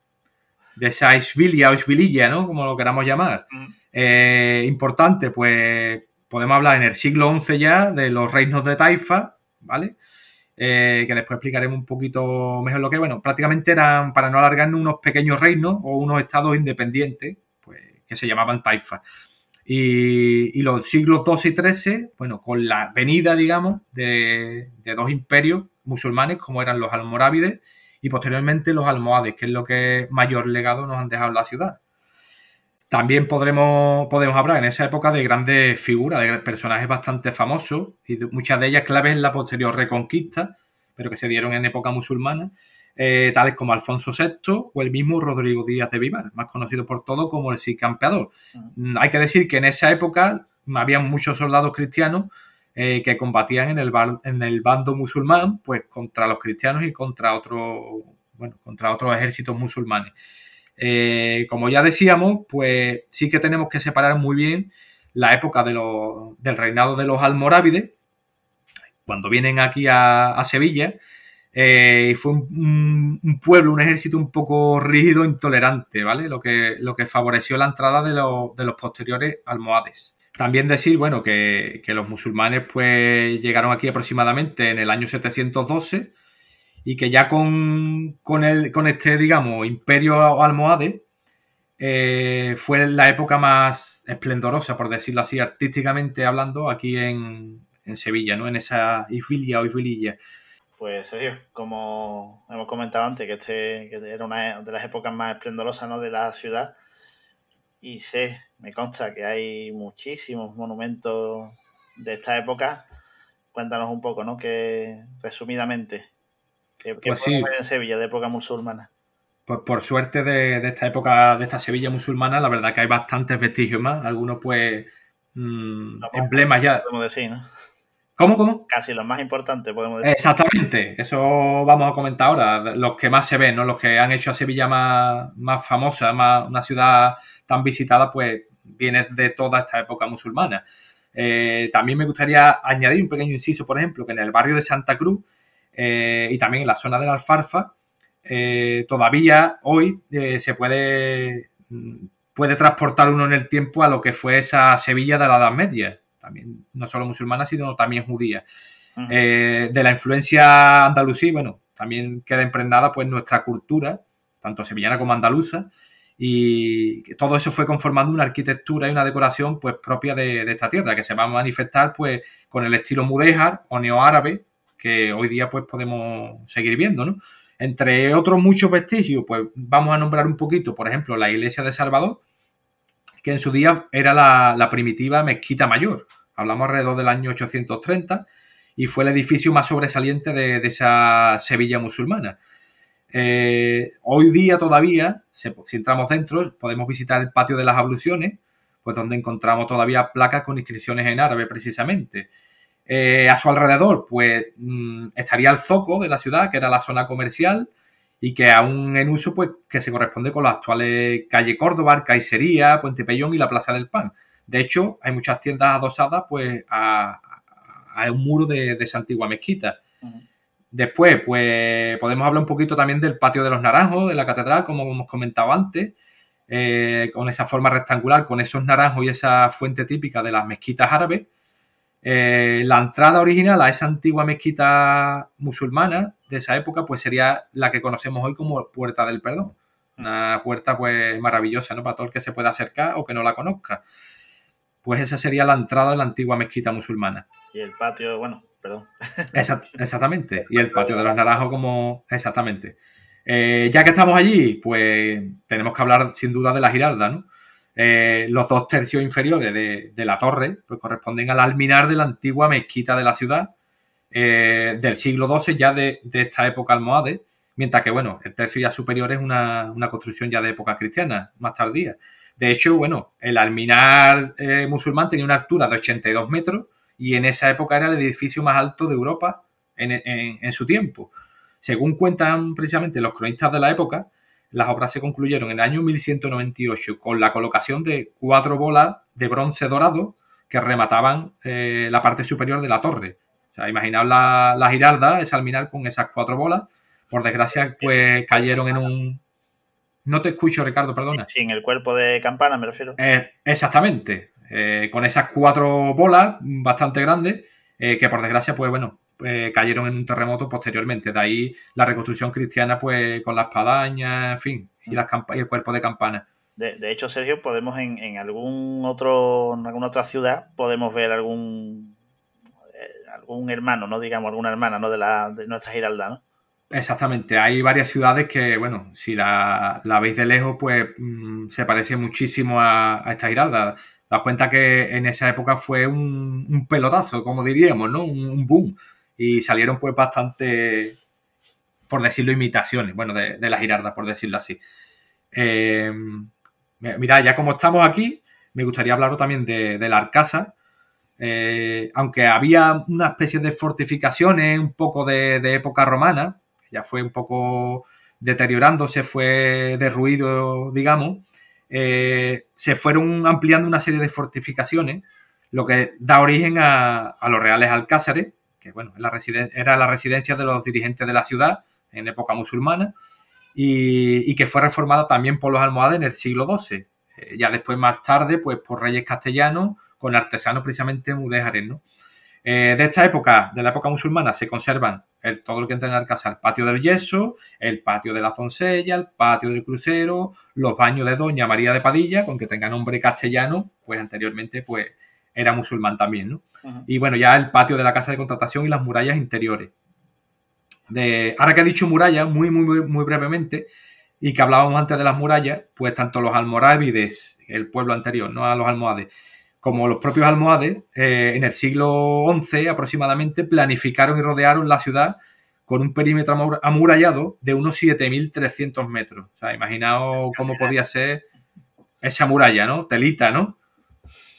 de esa Isbilia o Isbililla, ¿no? Como lo queramos llamar. Mm. Eh, importante, pues podemos hablar en el siglo XI ya de los reinos de Taifa, ¿vale? Eh, que después explicaremos un poquito mejor lo que, bueno, prácticamente eran, para no alargarnos, unos pequeños reinos o unos estados independientes, pues, que se llamaban Taifa. Y, los siglos XII y XIII, bueno, con la venida, digamos, de, de, dos imperios musulmanes, como eran los almorávides y posteriormente los almohades, que es lo que mayor legado nos han dejado la ciudad. También podremos, podemos hablar en esa época de grandes figuras, de personajes bastante famosos, y muchas de ellas claves en la posterior reconquista, pero que se dieron en época musulmana, eh, tales como Alfonso VI o el mismo Rodrigo Díaz de Vivar, más conocido por todo como el Cid Campeador. Mm, hay que decir que en esa época había muchos soldados cristianos eh, que combatían en el, en el bando musulmán, pues contra los cristianos y contra otros, bueno, contra otros ejércitos musulmanes. Eh, como ya decíamos, pues sí que tenemos que separar muy bien la época del reinado de los almorávides, cuando vienen aquí a, Sevilla, eh, fue un, pueblo, un ejército un poco rígido, intolerante, ¿vale? Lo que, lo que favoreció la entrada de, los posteriores almohades. También decir, bueno, que, que, los musulmanes pues llegaron aquí aproximadamente en el año 712 y que ya con, con, el, con este, digamos, imperio almohade eh, fue la época más esplendorosa, por decirlo así, artísticamente hablando, aquí en, Sevilla, ¿no? En esa Ifilia o Ifililla. Pues Sergio, como hemos comentado antes, que este que era una de las épocas más esplendorosas ¿no? de la ciudad. Y sé, me consta que hay muchísimos monumentos de esta época. Cuéntanos un poco, ¿no? Que resumidamente, ¿Qué, pues en Sevilla de época musulmana? Pues por suerte de, esta época, de esta Sevilla musulmana, la verdad que hay bastantes vestigios más. Algunos, pues, mmm, emblemas ya. Podemos decir, ¿no? ¿Cómo, cómo? Casi los más importantes, podemos decir. Exactamente, eso vamos a comentar ahora. Los que más se ven, ¿no? Los que han hecho a Sevilla más, más famosa, más una ciudad tan visitada, pues viene de toda esta época musulmana. Eh, también me gustaría añadir un pequeño inciso, por ejemplo, que en el barrio de Santa Cruz eh, y también en la zona de la alfarfa, eh, todavía hoy eh, se puede, puede transportar uno en el tiempo a lo que fue esa Sevilla de la Edad Media, también no solo musulmana, sino también judía. de la influencia andalusí, bueno, también queda impregnada pues nuestra cultura, tanto sevillana como andaluza, y todo eso fue conformando una arquitectura y una decoración pues propia de, de, esta tierra que se va a manifestar pues con el estilo mudéjar o neoárabe que hoy día pues podemos seguir viendo, ¿no? Entre otros muchos vestigios, pues vamos a nombrar un poquito, por ejemplo, la iglesia de Salvador, que en su día era la, primitiva mezquita mayor. Hablamos alrededor del año 830 y fue el edificio más sobresaliente de, esa Sevilla musulmana. Eh, hoy día todavía, si entramos dentro, podemos visitar el patio de las abluciones, pues donde encontramos todavía placas con inscripciones en árabe precisamente. Eh, a su alrededor, pues mm, estaría el zoco de la ciudad, que era la zona comercial, y que aún en uso, pues que se corresponde con las actuales calle Córdoba, Caicería, Puente Pellón y la Plaza del Pan. De hecho, hay muchas tiendas adosadas pues a, un muro de, esa antigua mezquita. Después, pues podemos hablar un poquito también del patio de los naranjos de la catedral, como hemos comentado antes, eh, con esa forma rectangular, con esos naranjos y esa fuente típica de las mezquitas árabes. Eh, la entrada original a esa antigua mezquita musulmana de esa época, pues sería la que conocemos hoy como Puerta del Perdón. Una puerta, pues, maravillosa, ¿no? Para todo el que se pueda acercar o que no la conozca. Pues esa sería la entrada de la antigua mezquita musulmana. Y el patio, bueno, perdón. *laughs* exactamente. Y el patio de los naranjos como... Exactamente. Eh, ya que estamos allí, pues tenemos que hablar sin duda de la giralda, ¿no? Eh, los dos tercios inferiores de, la torre pues corresponden al alminar de la antigua mezquita de la ciudad eh, del siglo XII, ya de, esta época almohade, mientras que, bueno, el tercio ya superior es una, construcción ya de época cristiana, más tardía. De hecho, bueno, el alminar eh, musulmán tenía una altura de 82 metros y en esa época era el edificio más alto de Europa en su tiempo. Según cuentan precisamente los cronistas de la época, las obras se concluyeron en el año 1198 con la colocación de cuatro bolas de bronce dorado que remataban eh, la parte superior de la torre. O sea, imaginaos la, la giralda, esa alminar con esas cuatro bolas. Por desgracia, pues cayeron en un... No te escucho, Ricardo, perdona. Sí, en el cuerpo de campana me refiero. Eh, exactamente. Eh, con esas cuatro bolas bastante grandes, que por desgracia, pues bueno, eh, cayeron en un terremoto posteriormente. De ahí la reconstrucción cristiana, pues con la espadaña, en fin, y, las y el cuerpo de campana. De, hecho, Sergio, podemos en, algún otro, en alguna otra ciudad, podemos ver algún eh, algún hermano, no digamos alguna hermana, ¿no? De, la, de nuestra Giralda, ¿no? Exactamente, hay varias ciudades que, bueno, si la, veis de lejos, pues mm, se parece muchísimo a, esta Giralda. Das cuenta que en esa época fue un, pelotazo, como diríamos, ¿no? un boom y salieron pues bastante, por decirlo, imitaciones, bueno, de, de la girarda, por decirlo así. Eh, mira, ya como estamos aquí, me gustaría hablaros también de, la Arcasa. Eh, aunque había una especie de fortificaciones un poco de, época romana, ya fue un poco deteriorándose, fue derruido, digamos, eh, se fueron ampliando una serie de fortificaciones, lo que da origen a, a los reales alcázares, que bueno, era la residencia de los dirigentes de la ciudad en época musulmana y, que fue reformada también por los almohades en el siglo XII. Eh, ya después, más tarde, pues por reyes castellanos con artesanos precisamente mudéjares, ¿no? Eh, de esta época, de la época musulmana, se conservan todo lo que entra en la casa, el patio del yeso, el patio de la Foncella, el patio del crucero, los baños de Doña María de Padilla, con que tenga nombre castellano, pues anteriormente pues era musulmán también, ¿no? Y bueno, ya el patio de la casa de contratación y las murallas interiores. De, ahora que he dicho murallas, muy, muy, muy brevemente, y que hablábamos antes de las murallas, pues tanto los almorávides, el pueblo anterior, no a los almohades, como los propios almohades, eh, en el siglo XI aproximadamente, planificaron y rodearon la ciudad con un perímetro amurallado de unos 7.300 metros. O sea, imaginaos cómo podía ser esa muralla, ¿no? Telita, ¿no?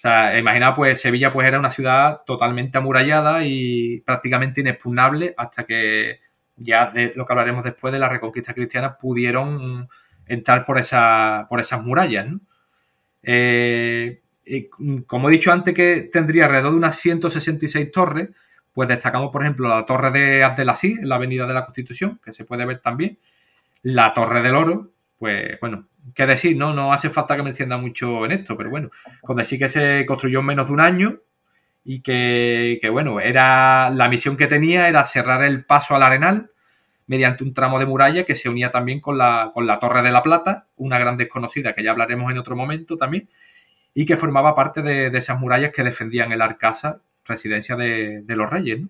Sea, imagina, pues Sevilla pues era una ciudad totalmente amurallada y prácticamente inexpugnable hasta que ya de lo que hablaremos después de la reconquista cristiana pudieron entrar por, esa, por esas murallas. Eh, como he dicho antes que tendría alrededor de unas 166 torres, pues destacamos, por ejemplo, la torre de Abdelasí, en la avenida de la Constitución, que se puede ver también, la torre del Oro, pues bueno, qué decir, ¿no? No hace falta que me entienda mucho en esto, pero bueno, con decir que se construyó en menos de un año y que, bueno, era la misión que tenía era cerrar el paso al Arenal mediante un tramo de muralla que se unía también con la, con la Torre de la Plata, una gran desconocida que ya hablaremos en otro momento también, y que formaba parte de, esas murallas que defendían el Arcasa, residencia de, de los reyes.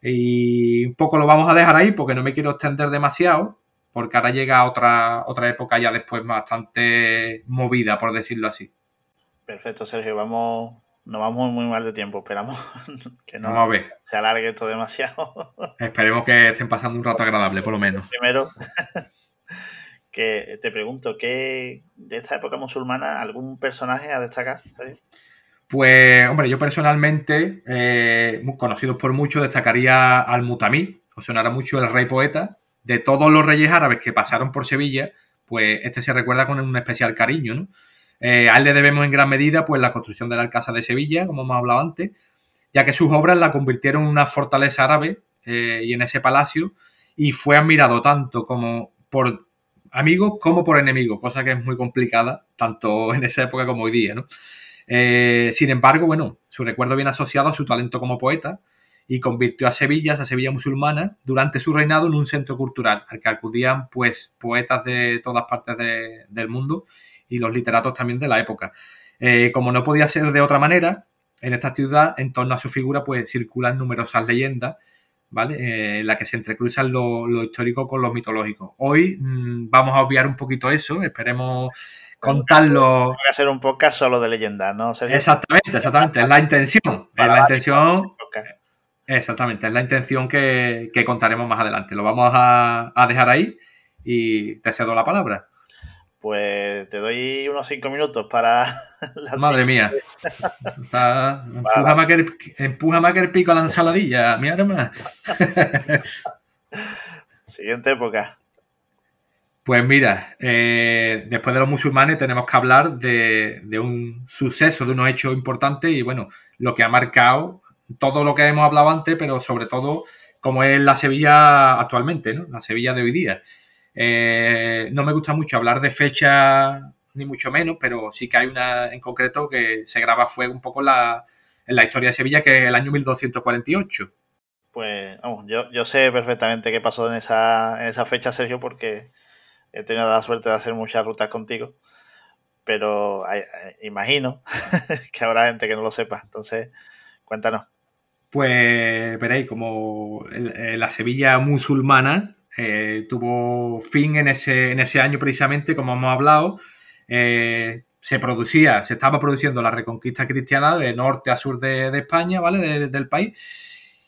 Y un poco lo vamos a dejar ahí porque no me quiero extender demasiado, porque ahora llega otra, otra época ya después bastante movida, por decirlo así. Perfecto, Sergio. Vamos, nos vamos muy mal de tiempo. Esperamos *laughs* que no Vamos a ver. se alargue esto demasiado. *laughs* Esperemos que estén pasando un rato agradable, por lo menos. Primero, *laughs* que te pregunto, ¿qué de esta época musulmana algún personaje a destacar? Pues, hombre, yo personalmente, eh, muy conocidos por mucho, destacaría al Mutamí, os sonará mucho el rey poeta. De todos los reyes árabes que pasaron por Sevilla, pues este se recuerda con un especial cariño, ¿no? Eh, a él le debemos en gran medida pues la construcción de la Alcázar de Sevilla, como hemos hablado antes, ya que sus obras la convirtieron en una fortaleza árabe eh, y en ese palacio y fue admirado tanto como por amigos como por enemigos, cosa que es muy complicada tanto en esa época como hoy día, ¿no? Eh, sin embargo, bueno, su recuerdo viene asociado a su talento como poeta y convirtió a Sevilla, a Sevilla musulmana, durante su reinado en un centro cultural al que acudían pues poetas de todas partes de- del mundo y los literatos también de la época. Eh, como no podía ser de otra manera, en esta ciudad, en torno a su figura, pues circulan numerosas leyendas, ¿vale? Eh, en las que se entrecruzan lo, lo histórico con lo mitológico. Hoy mm, vamos a obviar un poquito eso, esperemos contarlo. Voy a hacer un podcast solo de leyendas, ¿no? Exactamente, exactamente, es la intención. Es la intención. Exactamente, es la intención que, que contaremos más adelante. Lo vamos a, a dejar ahí y te cedo la palabra. Pues te doy unos cinco minutos para *laughs* la Madre mía. *laughs* Está- empújame, a que el, empújame a que el pico a la ensaladilla, mi arma. *laughs* siguiente época. Pues mira, eh, después de los musulmanes tenemos que hablar de, de un suceso, de unos hechos importantes y bueno, lo que ha marcado todo lo que hemos hablado antes, pero sobre todo como es la Sevilla actualmente, ¿no? La Sevilla de hoy día. Eh, no me gusta mucho hablar de fecha, ni mucho menos, pero sí que hay una en concreto que se graba a fuego un poco la, en la historia de Sevilla, que es el año 1248. Pues vamos, yo, yo sé perfectamente qué pasó en esa, en esa fecha, Sergio, porque he tenido la suerte de hacer muchas rutas contigo. Pero imagino *laughs* que habrá gente que no lo sepa. Entonces, cuéntanos. Pues veréis, como eh, la Sevilla musulmana eh, tuvo fin en ese, en ese año precisamente, como hemos hablado, eh, se producía, se estaba produciendo la reconquista cristiana de norte a sur de, España, ¿vale? De- del país.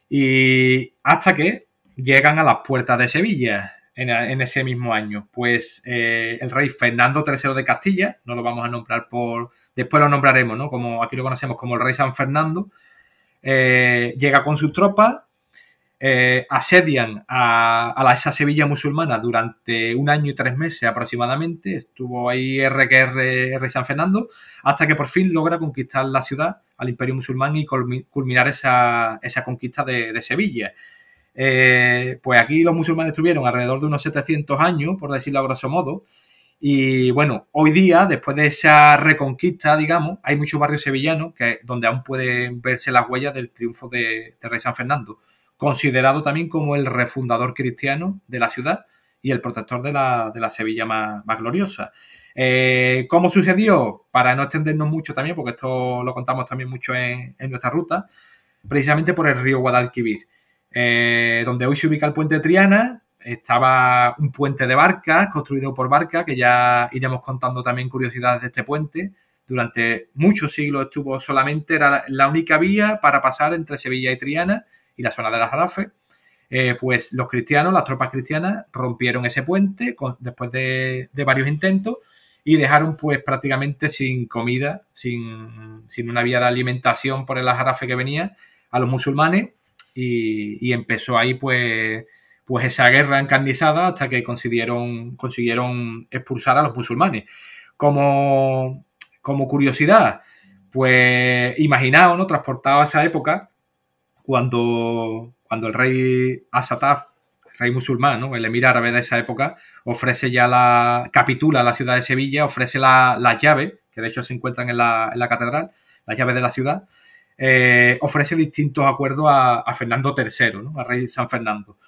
Y hasta que llegan a las puertas de Sevilla en, ese mismo año. Pues el rey Fernando III de Castilla, no lo vamos a nombrar por... Después lo nombraremos, ¿no? Como aquí lo conocemos como el rey San Fernando, eh, llega con sus tropas, eh, asedian a, la, esa Sevilla musulmana durante un año y tres meses aproximadamente. Estuvo ahí RQR R San Fernando, hasta que por fin logra conquistar la ciudad al imperio musulmán y culmi- culminar esa, esa conquista de, Sevilla. Eh, pues aquí los musulmanes estuvieron alrededor de unos 700 años, por decirlo a grosso modo. Y bueno, hoy día, después de esa reconquista, digamos, hay muchos barrios sevillanos que, donde aún pueden verse las huellas del triunfo de, de Rey San Fernando, considerado también como el refundador cristiano de la ciudad y el protector de la, de la Sevilla más, más gloriosa. Eh, ¿Cómo sucedió? Para no extendernos mucho también, porque esto lo contamos también mucho en, en nuestra ruta, precisamente por el río Guadalquivir, eh, donde hoy se ubica el puente Triana, estaba un puente de barcas, construido por barcas, que ya iremos contando también curiosidades de este puente. Durante muchos siglos estuvo solamente, era la única vía para pasar entre Sevilla y Triana y la zona de las Jarafes. Eh, pues los cristianos, las tropas cristianas, rompieron ese puente después de, de varios intentos y dejaron pues prácticamente sin comida, sin, sin una vía de alimentación por el Jarafe que venía a los musulmanes y, y empezó ahí pues pues esa guerra encarnizada hasta que consiguieron, consiguieron expulsar a los musulmanes. Como, como curiosidad, pues imaginaos, ¿no? Transportado a esa época, cuando, cuando el rey Asataf, rey musulmán, ¿no? el emir árabe de esa época, ofrece ya la, capitula la ciudad de Sevilla, ofrece la- las llaves, que de hecho se encuentran en la, en la catedral, las llaves de la ciudad, eh, ofrece distintos acuerdos a, a Fernando III, ¿no? al rey San Fernando.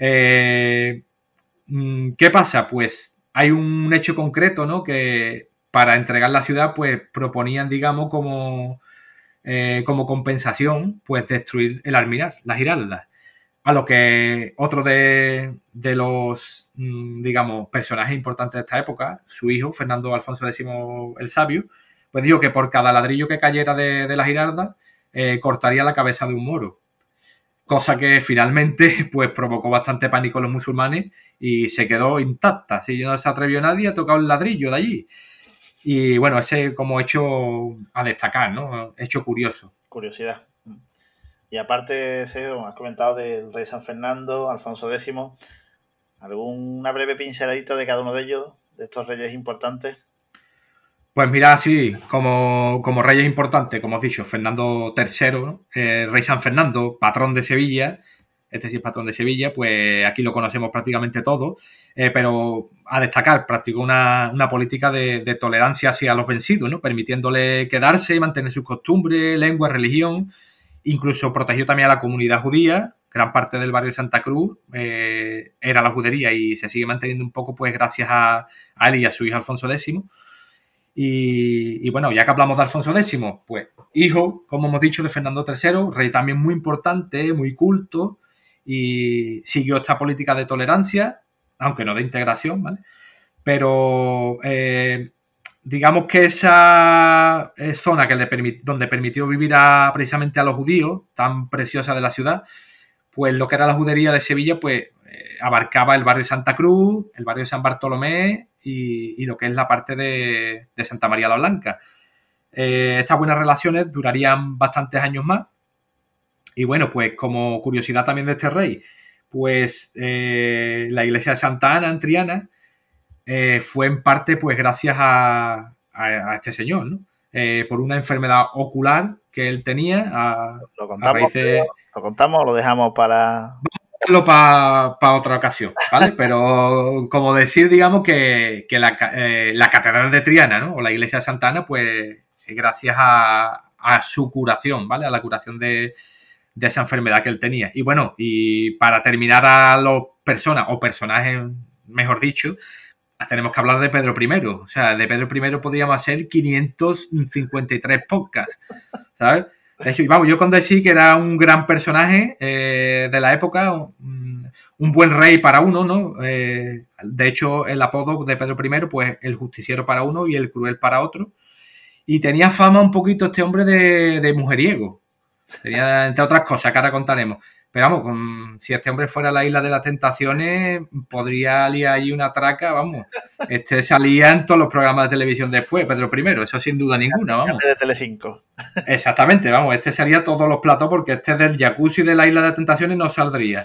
Eh, mm, ¿Qué pasa? Pues hay un hecho concreto, ¿no? Que para entregar la ciudad, pues proponían, digamos, como, eh, como compensación, pues destruir el alminar, las giraldas. A lo que otro de, los, mm, digamos, personajes importantes de esta época, su hijo, Fernando Alfonso X el Sabio, pues dijo que por cada ladrillo que cayera de, la girarda, eh, cortaría la cabeza de un moro. Cosa que finalmente *laughs* pues provocó bastante pánico en los musulmanes y se quedó intacta. Así no se atrevió nadie a tocar un ladrillo de allí. Y bueno, ese como hecho a destacar, ¿no? Hecho curioso. Curiosidad. Y aparte, Sergio, has comentado del rey San Fernando, Alfonso X. ¿Alguna breve pinceladita de cada uno de ellos, de estos reyes importantes? Pues mira, sí, como, como reyes importantes, como has dicho, Fernando III, eh, rey San Fernando, patrón de Sevilla, este sí es patrón de Sevilla, pues aquí lo conocemos prácticamente todo, eh, pero a destacar, practicó una, política de, tolerancia hacia los vencidos, ¿no? permitiéndole quedarse, y mantener sus costumbres, lengua, religión, incluso protegió también a la comunidad judía, gran parte del barrio de Santa Cruz eh, era la judería y se sigue manteniendo un poco pues gracias a, a él y a su hijo Alfonso X. Y, bueno, ya que hablamos de Alfonso X, pues hijo, como hemos dicho, de Fernando III, rey también muy importante, muy culto, y siguió esta política de tolerancia, aunque no de integración, ¿vale? Pero eh, digamos que esa eh, zona que le donde permitió vivir a, precisamente a los judíos, tan preciosa de la ciudad, pues lo que era la judería de Sevilla, pues abarcaba el barrio de Santa Cruz, el barrio de San Bartolomé y, lo que es la parte de, Santa María la Blanca. estas buenas relaciones durarían bastantes años más y bueno, pues como curiosidad también de este rey, pues eh, la iglesia de Santa Ana en Triana eh, fue en parte pues gracias a, este señor, ¿no? Eh, por una enfermedad ocular que él tenía. ¿Lo, contamos, ¿Lo contamos o lo dejamos para...? A para otra ocasión, ¿vale? *laughs* Pero como decir, digamos, que, la, catedral de Triana, ¿no? O la iglesia de Santa Ana, pues gracias a, a su curación, ¿vale? A la curación de, de esa enfermedad que él tenía. Y bueno, y para terminar a las personas o personajes, mejor dicho, tenemos que hablar de Pedro I. O sea, de Pedro I podríamos hacer 553 podcasts, ¿sabes? Hecho, vamos, yo cuando decir que era un gran personaje eh, de la época, un, buen rey para uno, ¿no? Eh, de hecho, el apodo de Pedro I, pues el justiciero para uno y el cruel para otro. Y tenía fama un poquito este hombre de, de mujeriego. Sería, entre otras cosas, que ahora contaremos. Pero vamos, si este hombre fuera a la isla de las tentaciones, podría liar ahí una traca, vamos. Este salía en todos los programas de televisión después, Pedro I, eso sin duda ninguna, vamos. De Telecinco. Exactamente, vamos, este sería todos los platos porque este del jacuzzi de la isla de las tentaciones no saldría.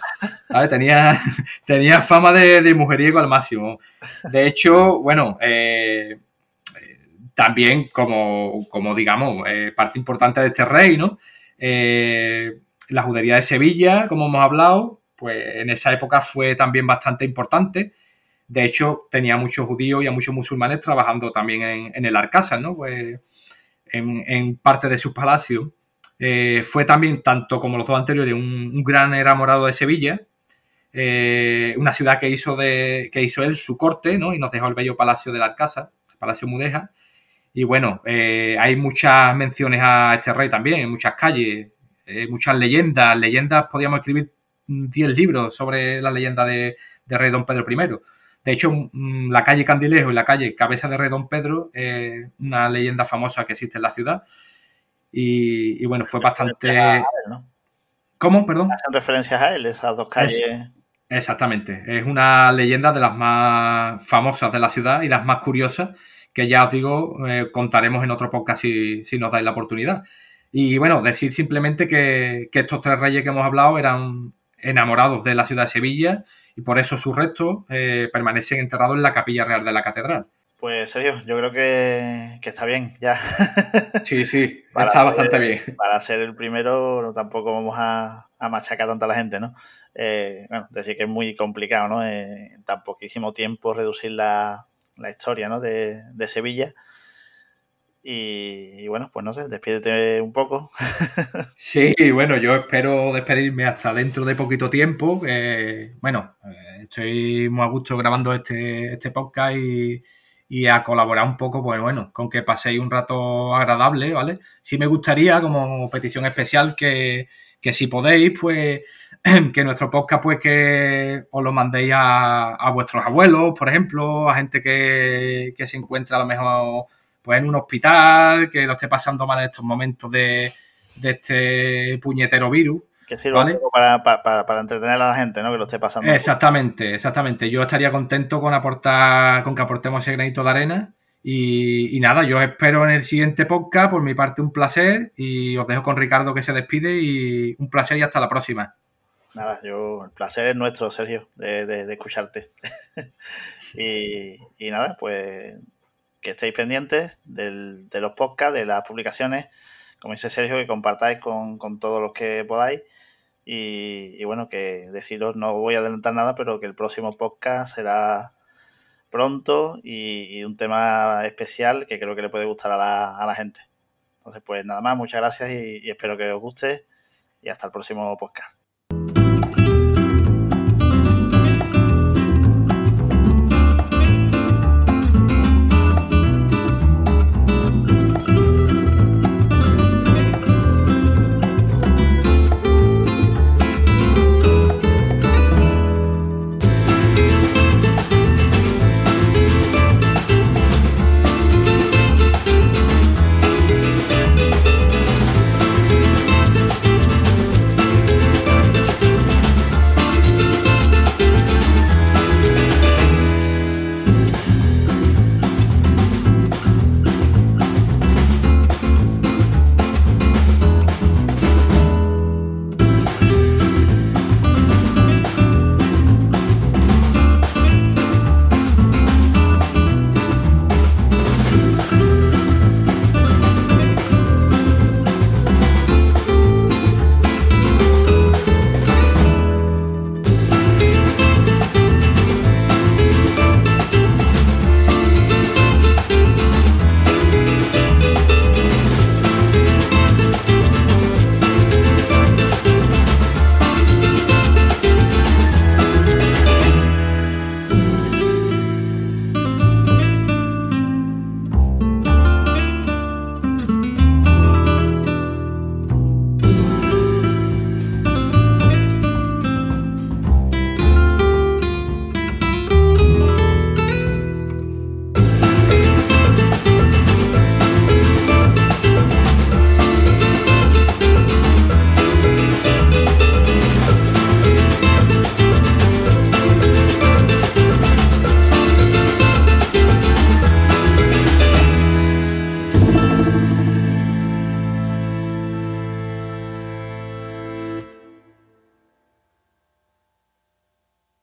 Tenía, *laughs* tenía fama de, mujeriego al máximo. De hecho, bueno, eh, también como, como digamos, eh, parte importante de este rey, ¿no? Eh, la judería de Sevilla, como hemos hablado, pues en esa época fue también bastante importante. De hecho, tenía muchos judíos y a muchos musulmanes trabajando también en, el Arcasa, ¿no? Pues en, parte de sus palacios. Eh, fue también, tanto como los dos anteriores, un, gran enamorado de Sevilla, eh, una ciudad que hizo, de, que hizo él su corte, ¿no? Y nos dejó el bello palacio del Arcasa, el Palacio Mudeja. Y bueno, eh, hay muchas menciones a este rey también, en muchas calles, eh, muchas leyendas. Leyendas, podríamos escribir 10 libros sobre la leyenda de, rey don Pedro I. De hecho, la calle Candilejo y la calle Cabeza de Rey Don Pedro es una leyenda famosa que existe en la ciudad. Y, bueno, fue bastante... ¿Cómo? Perdón. Hacen referencias a él, esas dos calles. exactamente. Es una leyenda de las más famosas de la ciudad y las más curiosas que ya os digo, eh, contaremos en otro podcast si, si, nos dais la oportunidad. Y bueno, decir simplemente que, estos tres reyes que hemos hablado eran enamorados de la ciudad de Sevilla y por eso sus restos eh, permanecen enterrados en la capilla real de la catedral. Pues Sergio, yo creo que, está bien ya. *laughs* Sí, sí, *laughs* está bastante bien. Para ser el primero tampoco vamos a, machacar tanto a la gente, ¿no? Eh, bueno, decir que es muy complicado, ¿no? en tan poquísimo tiempo reducir la, la historia ¿no? de, Sevilla. Y, bueno, pues no sé, despídete un poco. *laughs* Sí, bueno, yo espero despedirme hasta dentro de poquito tiempo. bueno, eh, estoy muy a gusto grabando este, este podcast y, y, a colaborar un poco, pues bueno, con que paséis un rato agradable, ¿vale? Sí me gustaría, como petición especial, que, que si podéis, pues *clears throat* que nuestro podcast, pues que os lo mandéis a, vuestros abuelos, por ejemplo, a gente que, se encuentra a lo mejor pues en un hospital, que lo esté pasando mal en estos momentos de, de este puñetero virus. Que sirva poco para, para, para, entretener a la gente, ¿no? Que lo esté pasando. Exactamente, exactamente. Yo estaría contento con aportar, con que aportemos ese granito de arena. Y, y, nada, yo espero en el siguiente podcast. Por mi parte, un placer. Y os dejo con Ricardo que se despide. Y un placer y hasta la próxima. Nada, yo, el placer es nuestro, Sergio, de, de, de escucharte. *laughs* y, y, nada, pues que estéis pendientes del, de los podcasts, de las publicaciones como dice Sergio, que compartáis con, con todos los que podáis. Y, bueno, que deciros, no voy a adelantar nada, pero que el próximo podcast será pronto y, y, un tema especial que creo que le puede gustar a la, a la gente. Entonces, pues nada más, muchas gracias y, y espero que os guste y hasta el próximo podcast.